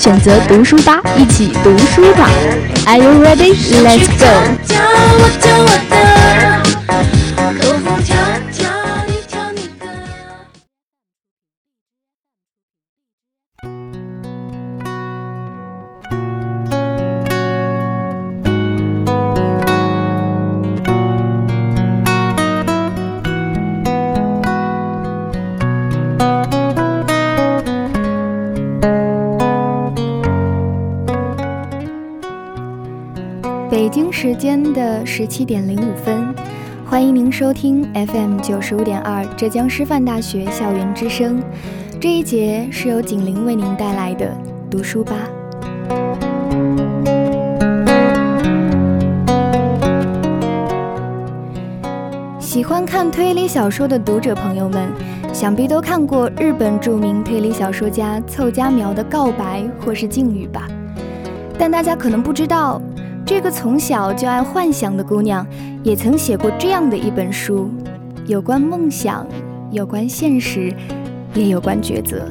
选择读书吧，一起读书吧。Are you ready? Let's go. 时间的十七点零五分，欢迎您收听 FM 九十五点二浙江师范大学校园之声。这一节是由景玲为您带来的读书吧。喜欢看推理小说的读者朋友们，想必都看过日本著名推理小说家凑佳苗的告白或是敬语吧？但大家可能不知道。这个从小就爱幻想的姑娘，也曾写过这样的一本书，有关梦想，有关现实，也有关抉择。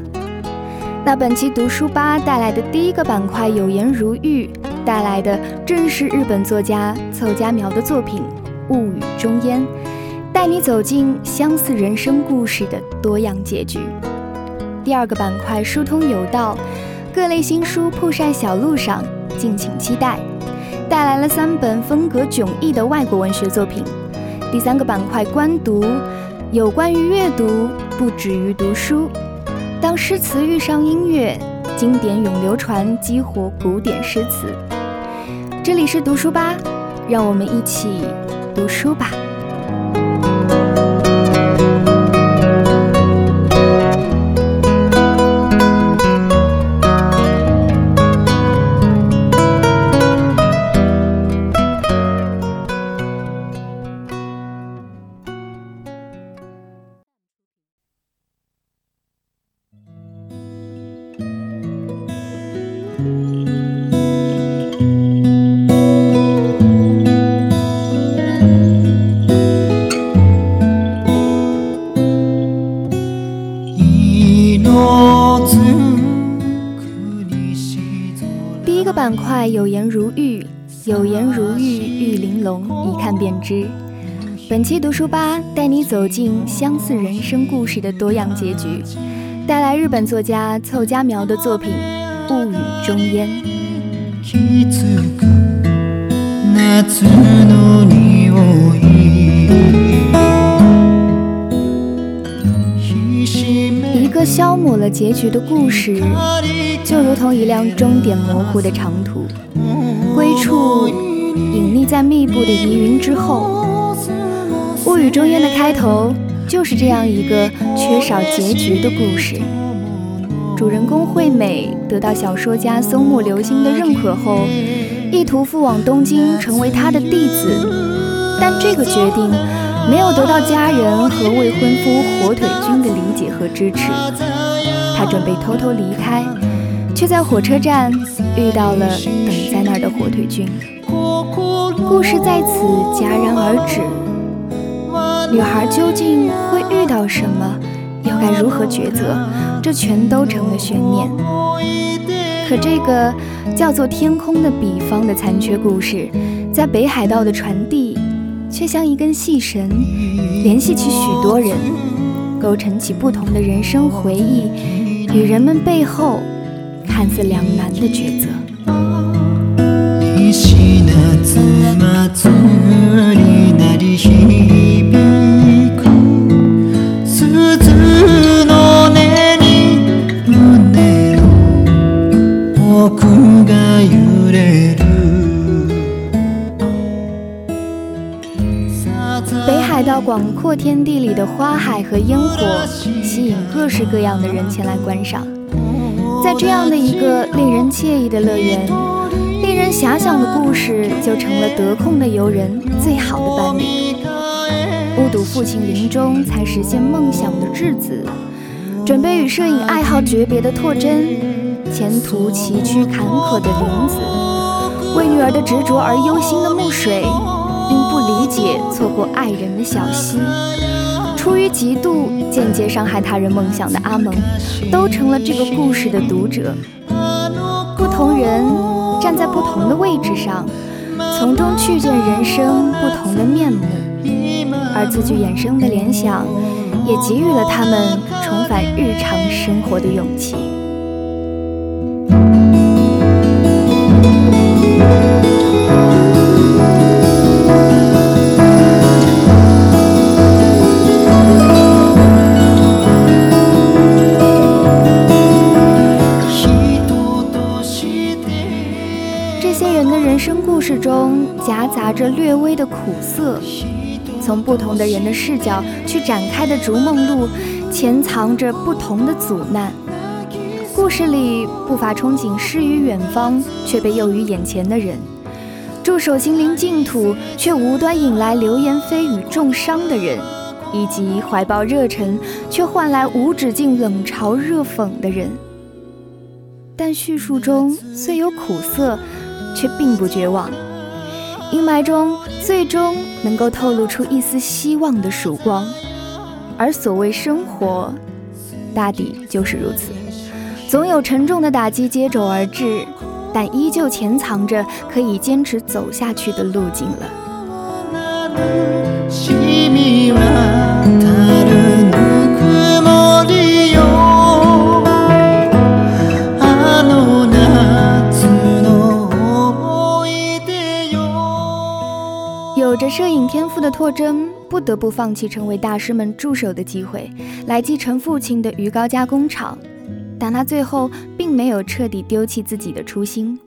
那本期读书吧带来的第一个板块“有言如玉”，带来的正是日本作家凑佳苗的作品《物语中烟》，带你走进相似人生故事的多样结局。第二个板块“疏通有道”，各类新书铺晒小路上，敬请期待。带来了三本风格迥异的外国文学作品。第三个板块“观读”，有关于阅读，不止于读书。当诗词遇上音乐，经典永流传，激活古典诗词。这里是读书吧，让我们一起读书吧。有颜如玉，玉玲珑，一看便知。本期读书吧带你走进相似人生故事的多样结局，带来日本作家凑佳苗的作品《物语中烟》。一个消磨了结局的故事，就如同一辆终点模糊的长途。一处隐匿在密布的疑云之后，《物语中烟》的开头就是这样一个缺少结局的故事。主人公惠美得到小说家松木流星的认可后，意图赴往东京成为他的弟子，但这个决定没有得到家人和未婚夫火腿君的理解和支持。他准备偷偷离开。却在火车站遇到了等的火腿菌，故事在此戛然而止。女孩究竟会遇到什么，又该如何抉择？这全都成了悬念。可这个叫做天空的彼方的残缺故事，在北海道的传递，却像一根细绳，联系起许多人，构成起不同的人生回忆，与人们背后。看似两难的抉择。北海道广阔天地里的花海和烟火，吸引各式各样的人前来观赏。在这样的一个令人惬意的乐园，人遐想的故事就成了得空的游人最好的伴侣。目睹父亲临终才实现梦想的质子，准备与摄影爱好诀别的拓真，前途崎岖坎坷的林子，为女儿的执着而忧心的木水，因不理解错过爱人的小溪。出于嫉妒，间接伤害他人梦想的阿蒙，都成了这个故事的读者。不同人站在不同的位置上，从中去见人生不同的面目，而字句衍生的联想，也给予了他们重返日常生活的勇气。着略微的苦涩，从不同的人的视角去展开的逐梦路，潜藏着不同的阻难。故事里不乏憧憬诗与远方，却被囿于眼前的人；驻守心灵净土，却无端引来流言蜚语重伤的人；以及怀抱热忱，却换来无止境冷嘲热讽的人。但叙述中虽有苦涩，却并不绝望。阴霾中，最终能够透露出一丝希望的曙光，而所谓生活，大抵就是如此。总有沉重的打击接踵而至，但依旧潜藏着可以坚持走下去的路径了。有着摄影天赋的拓真，不得不放弃成为大师们助手的机会，来继承父亲的鱼糕加工厂。但他最后并没有彻底丢弃自己的初心，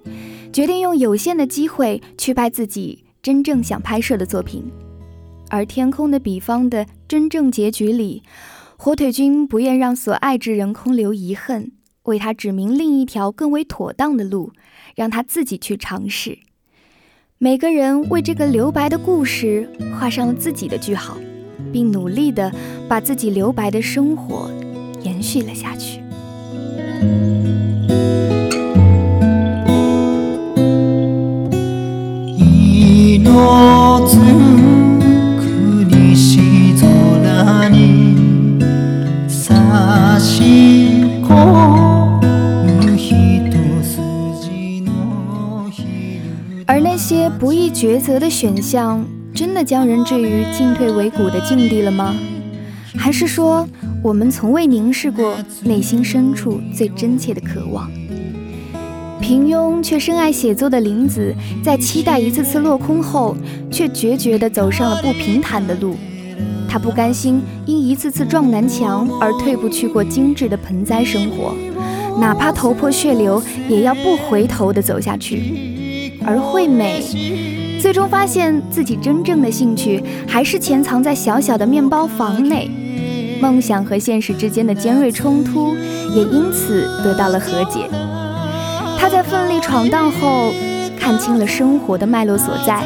决定用有限的机会去拍自己真正想拍摄的作品。而《天空的彼方》的真正结局里，火腿君不愿让所爱之人空留遗恨，为他指明另一条更为妥当的路，让他自己去尝试。每个人为这个留白的故事画上了自己的句号，并努力地把自己留白的生活延续了下去。不易抉择的选项，真的将人置于进退维谷的境地了吗？还是说，我们从未凝视过内心深处最真切的渴望？平庸却深爱写作的林子，在期待一次次落空后，却决绝地走上了不平坦的路。他不甘心因一次次撞南墙而退步去过精致的盆栽生活，哪怕头破血流，也要不回头地走下去。而惠美最终发现自己真正的兴趣还是潜藏在小小的面包房内，梦想和现实之间的尖锐冲突也因此得到了和解。他在奋力闯荡后看清了生活的脉络所在，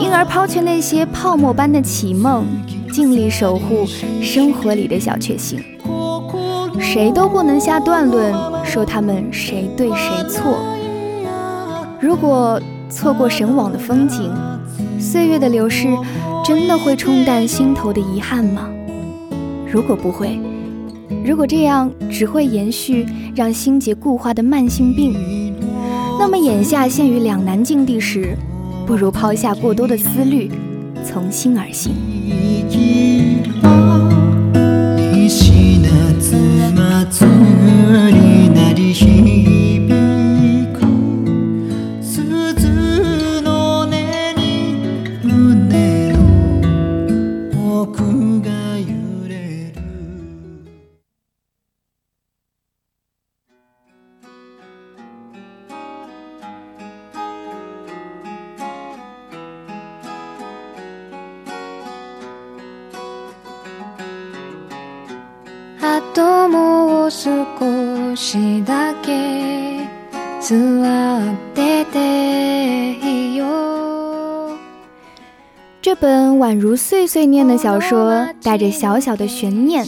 因而抛却那些泡沫般的绮梦，尽力守护生活里的小确幸。谁都不能下断论说他们谁对谁错。如果错过神往的风景，岁月的流逝真的会冲淡心头的遗憾吗？如果不会，如果这样只会延续让心结固化的慢性病，那么眼下陷于两难境地时，不如抛下过多的思虑，从心而行。这本宛如碎碎念的小说，带着小小的悬念，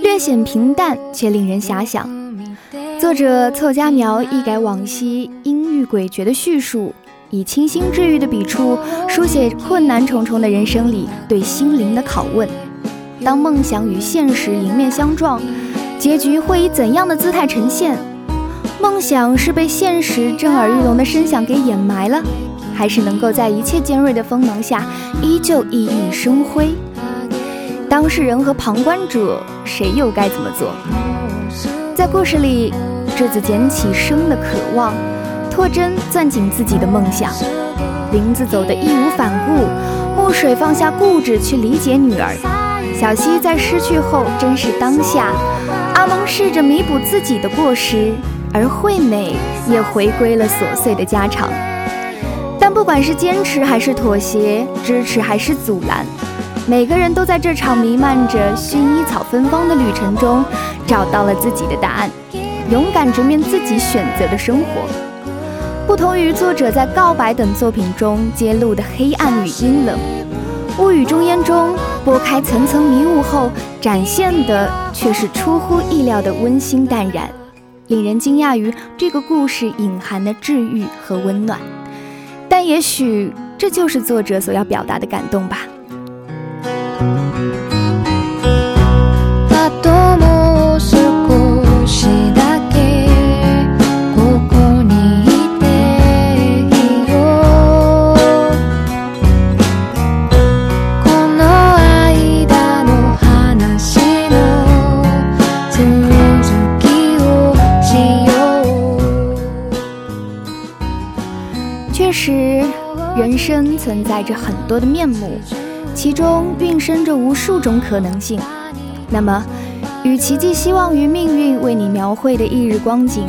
略显平淡却令人遐想。作者凑佳苗一改往昔阴郁诡谲的叙述，以清新治愈的笔触，书写困难重重的人生里对心灵的拷问。当梦想与现实迎面相撞，结局会以怎样的姿态呈现？梦想是被现实震耳欲聋的声响给掩埋了？还是能够在一切尖锐的锋芒下依旧熠熠生辉。当事人和旁观者，谁又该怎么做？在故事里，智子捡起生的渴望，拓真攥紧自己的梦想，林子走得义无反顾，墨水放下固执去理解女儿。小溪在失去后珍视当下，阿蒙试着弥补自己的过失，而惠美也回归了琐碎的家常。但不管是坚持还是妥协，支持还是阻拦，每个人都在这场弥漫着薰衣草芬芳的旅程中，找到了自己的答案，勇敢直面自己选择的生活。不同于作者在《告白》等作品中揭露的黑暗与阴冷，《雾雨中烟》中拨开层层迷雾后展现的却是出乎意料的温馨淡然，令人惊讶于这个故事隐含的治愈和温暖。但也许这就是作者所要表达的感动吧。存在着很多的面目，其中蕴生着无数种可能性。那么，与其寄希望于命运为你描绘的一日光景，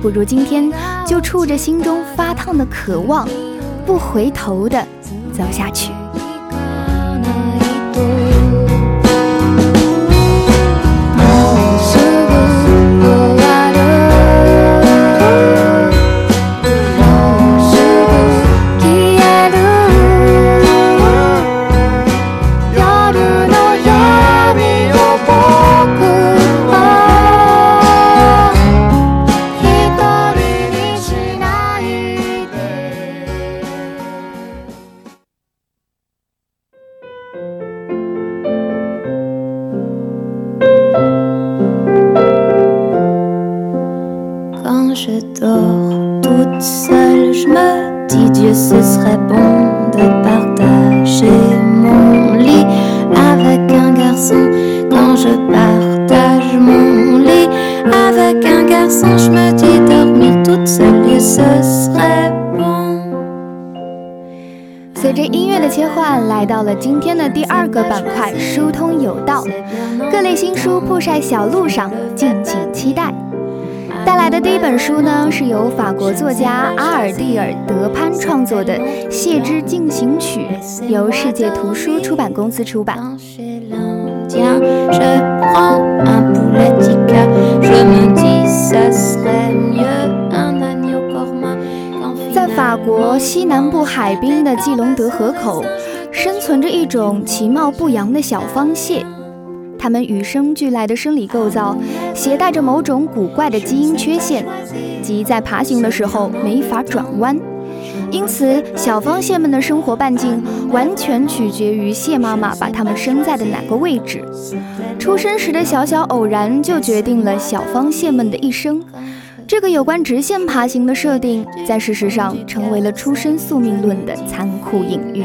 不如今天就触着心中发烫的渴望，不回头的走下去。乐的切换，来到了今天的第二个板块——疏通有道，各类新书铺晒小路上，敬请期待。带来的第一本书呢，是由法国作家阿尔蒂尔·德潘创作的《谢之进行曲》，由世界图书出版公司出版。国西南部海滨的季隆德河口，生存着一种其貌不扬的小方蟹。它们与生俱来的生理构造携带着某种古怪的基因缺陷，即在爬行的时候没法转弯。因此，小方蟹们的生活半径完全取决于蟹妈妈把它们生在的哪个位置。出生时的小小偶然就决定了小方蟹们的一生。这个有关直线爬行的设定，在事实上成为了出生宿命论的残酷隐喻。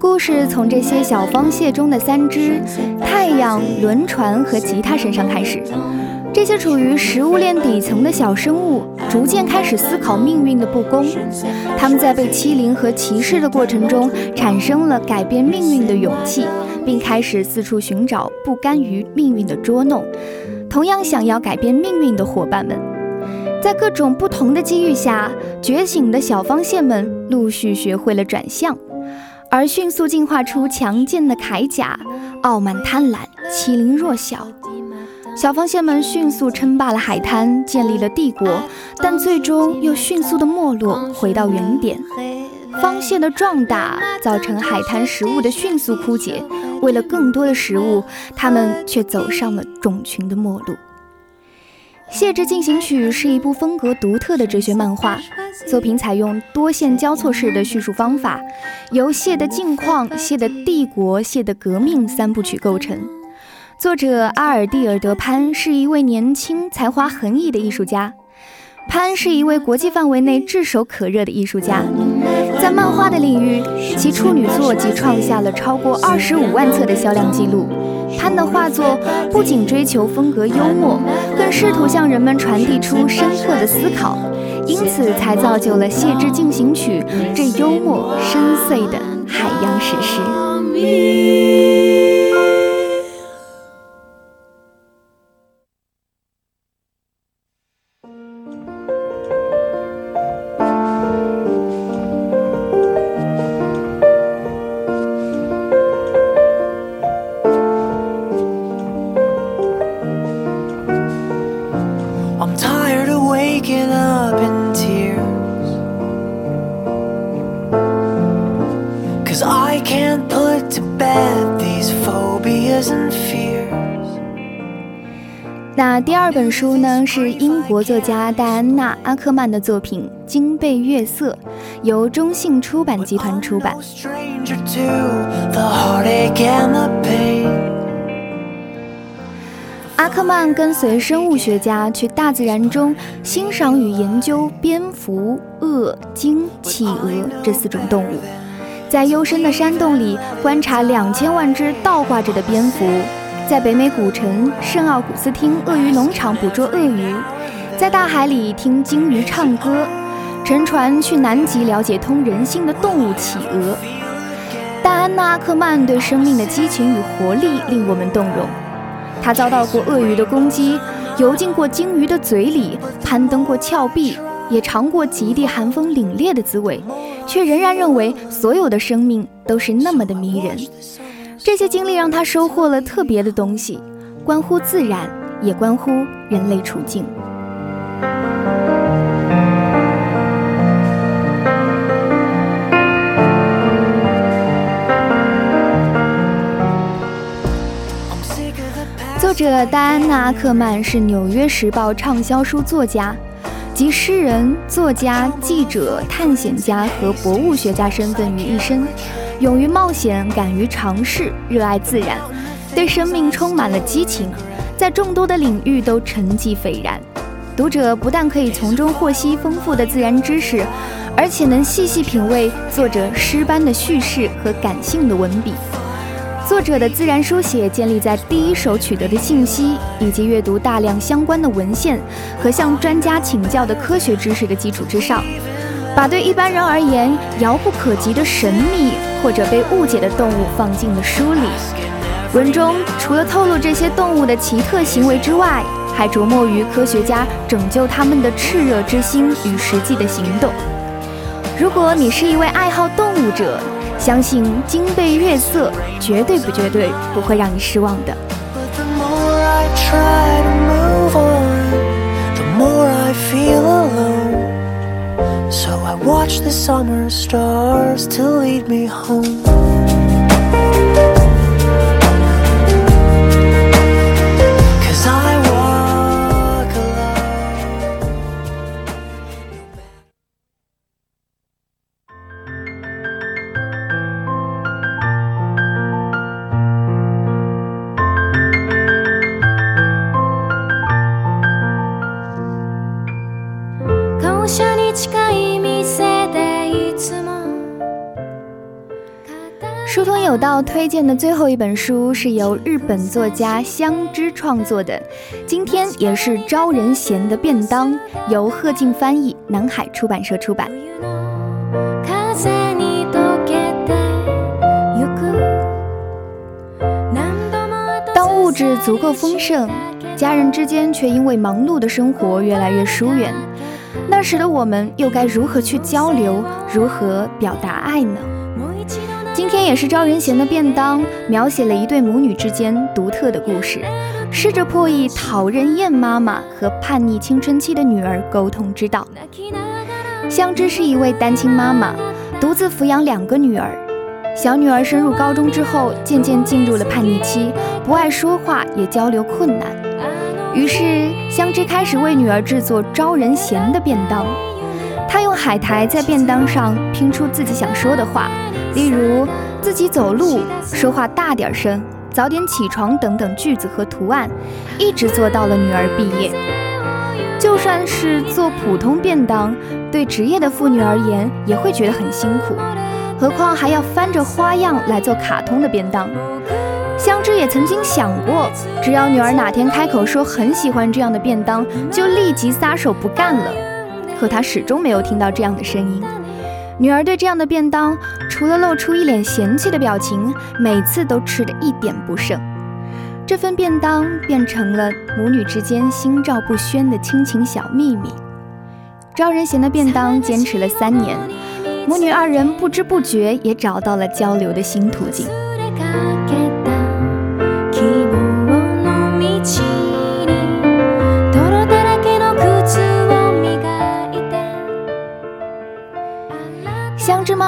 故事从这些小方蟹中的三只——太阳、轮船和吉他身上开始。这些处于食物链底层的小生物，逐渐开始思考命运的不公。他们在被欺凌和歧视的过程中，产生了改变命运的勇气，并开始四处寻找不甘于命运的捉弄，同样想要改变命运的伙伴们。在各种不同的机遇下，觉醒的小方蟹们陆续学会了转向，而迅速进化出强健的铠甲，傲慢贪婪，欺凌弱小。小方蟹们迅速称霸了海滩，建立了帝国，但最终又迅速的没落，回到原点。方蟹的壮大造成海滩食物的迅速枯竭，为了更多的食物，它们却走上了种群的末路。《蟹之进行曲》是一部风格独特的哲学漫画作品，采用多线交错式的叙述方法，由蟹的境况、蟹的帝国、蟹的革命三部曲构成。作者阿尔蒂尔德潘是一位年轻、才华横溢的艺术家。潘是一位国际范围内炙手可热的艺术家，在漫画的领域，其处女作即创下了超过二十五万册的销量记录。潘的画作不仅追求风格幽默，更试图向人们传递出深刻的思考，因此才造就了《谢之进行曲》这幽默深邃的海洋史诗。二本书呢，是英国作家戴安娜·阿克曼的作品《金贝月色》，由中信出版集团出版。阿克曼跟随生物学家去大自然中欣赏与研究蝙蝠、鳄、鲸、企鹅这四种动物。在幽深的山洞里观察两千万只倒挂着的蝙蝠，在北美古城圣奥古斯汀鳄鱼农场捕捉鳄鱼，在大海里听鲸鱼唱歌，乘船去南极了解通人性的动物企鹅。戴安娜·阿克曼对生命的激情与活力令我们动容。她遭到过鳄鱼的攻击，游进过鲸鱼的嘴里，攀登过峭壁，也尝过极地寒风凛冽的滋味。却仍然认为所有的生命都是那么的迷人。这些经历让他收获了特别的东西，关乎自然，也关乎人类处境。作者戴安娜·阿克曼是《纽约时报》畅销书作家。集诗人、作家、记者、探险家和博物学家身份于一身，勇于冒险，敢于尝试，热爱自然，对生命充满了激情，在众多的领域都成绩斐然。读者不但可以从中获悉丰富的自然知识，而且能细细品味作者诗般的叙事和感性的文笔。作者的自然书写建立在第一手取得的信息，以及阅读大量相关的文献和向专家请教的科学知识的基础之上，把对一般人而言遥不可及的神秘或者被误解的动物放进了书里。文中除了透露这些动物的奇特行为之外，还着墨于科学家拯救它们的炽热之心与实际的行动。如果你是一位爱好动物者，相信金贝月色绝对不绝对不会让你失望的。watch the summer stars to lead me home. 推荐的最后一本书是由日本作家香知创作的，今天也是招人嫌的便当，由贺静翻译，南海出版社出版。当物质足够丰盛，家人之间却因为忙碌的生活越来越疏远。那时的我们又该如何去交流，如何表达爱呢？今天也是招人嫌的便当，描写了一对母女之间独特的故事，试着破译讨人厌妈妈和叛逆青春期的女儿沟通之道。香芝是一位单亲妈妈，独自抚养两个女儿。小女儿升入高中之后，渐渐进入了叛逆期，不爱说话，也交流困难。于是，香芝开始为女儿制作招人嫌的便当。她用海苔在便当上拼出自己想说的话，例如自己走路、说话大点声、早点起床等等句子和图案，一直做到了女儿毕业。就算是做普通便当，对职业的妇女而言也会觉得很辛苦，何况还要翻着花样来做卡通的便当。香芝也曾经想过，只要女儿哪天开口说很喜欢这样的便当，就立即撒手不干了。可她始终没有听到这样的声音。女儿对这样的便当，除了露出一脸嫌弃的表情，每次都吃得一点不剩。这份便当变成了母女之间心照不宣的亲情小秘密。招人嫌的便当坚持了三年，母女二人不知不觉也找到了交流的新途径。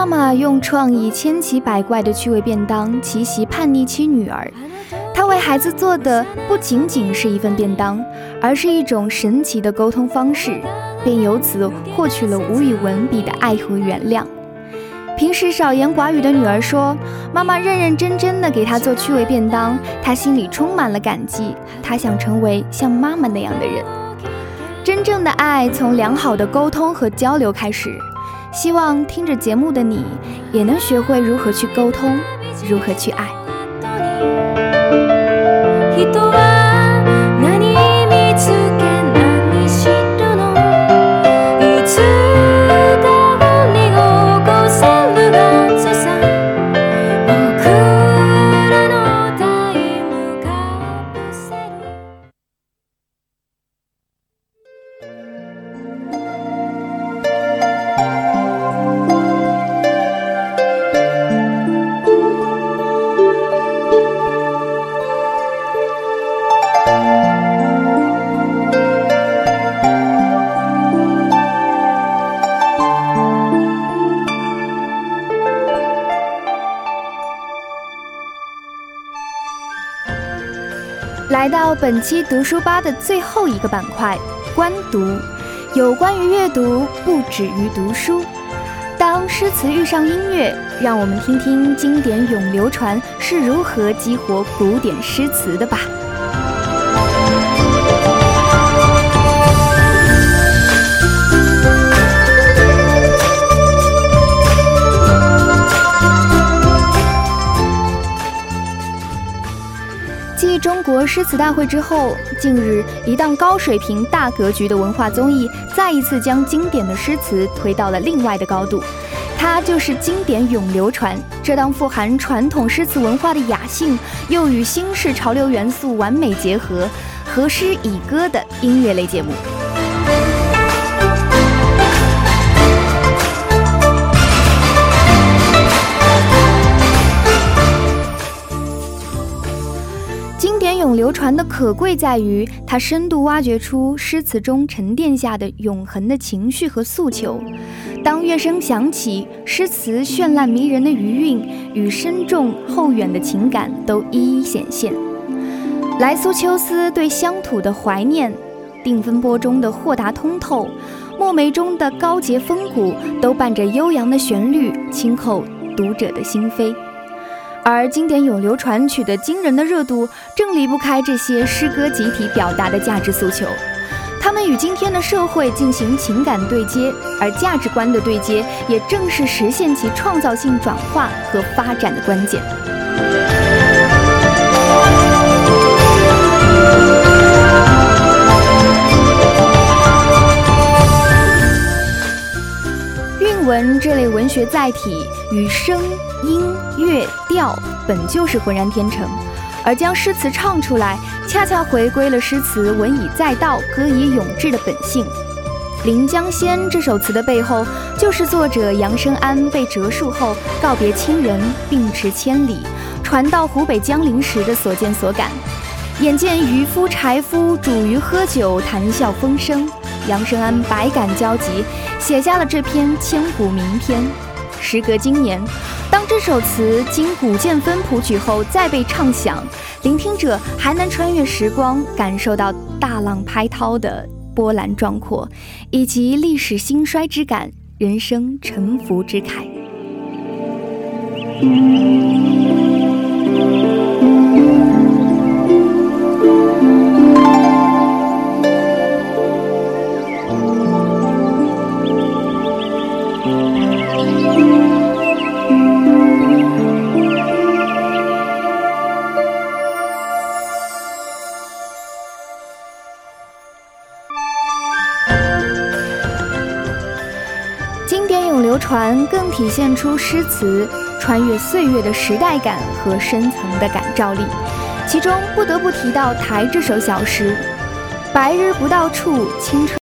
妈妈用创意千奇百怪的趣味便当奇袭叛逆期女儿，她为孩子做的不仅仅是一份便当，而是一种神奇的沟通方式，便由此获取了无与伦比的爱和原谅。平时少言寡语的女儿说：“妈妈认认真真的给她做趣味便当，她心里充满了感激。她想成为像妈妈那样的人。真正的爱从良好的沟通和交流开始。”希望听着节目的你，也能学会如何去沟通，如何去爱。本期读书吧的最后一个板块——观读，有关于阅读，不止于读书。当诗词遇上音乐，让我们听听经典永流传是如何激活古典诗词的吧。国诗词大会之后，近日一档高水平、大格局的文化综艺，再一次将经典的诗词推到了另外的高度。它就是《经典永流传》这档富含传统诗词文化的雅兴，又与新式潮流元素完美结合，和诗以歌的音乐类节目。流传的可贵在于，它深度挖掘出诗词中沉淀下的永恒的情绪和诉求。当乐声响起，诗词绚烂迷人的余韵与深重厚远的情感都一一显现。来苏秋思对乡土的怀念，定风波中的豁达通透，墨梅中的高洁风骨，都伴着悠扬的旋律，轻扣读者的心扉。而经典咏流传取得惊人的热度，正离不开这些诗歌集体表达的价值诉求。他们与今天的社会进行情感对接，而价值观的对接，也正是实现其创造性转化和发展的关键。文这类文学载体与声。音乐调本就是浑然天成，而将诗词唱出来，恰恰回归了诗词文以载道、歌以咏志的本性。《临江仙》这首词的背后，就是作者杨生安被折树后告别亲人，并驰千里，传到湖北江陵时的所见所感。眼见渔夫柴夫煮鱼喝酒，谈笑风生，杨生安百感交集，写下了这篇千古名篇。时隔今年，当这首词经古剑分谱曲后再被唱响，聆听者还能穿越时光，感受到大浪拍涛的。波澜壮阔，以及历史兴衰之感，人生沉浮之慨。流传更体现出诗词穿越岁月的时代感和深层的感召力，其中不得不提到《台》这首小诗：白日不到处，青春。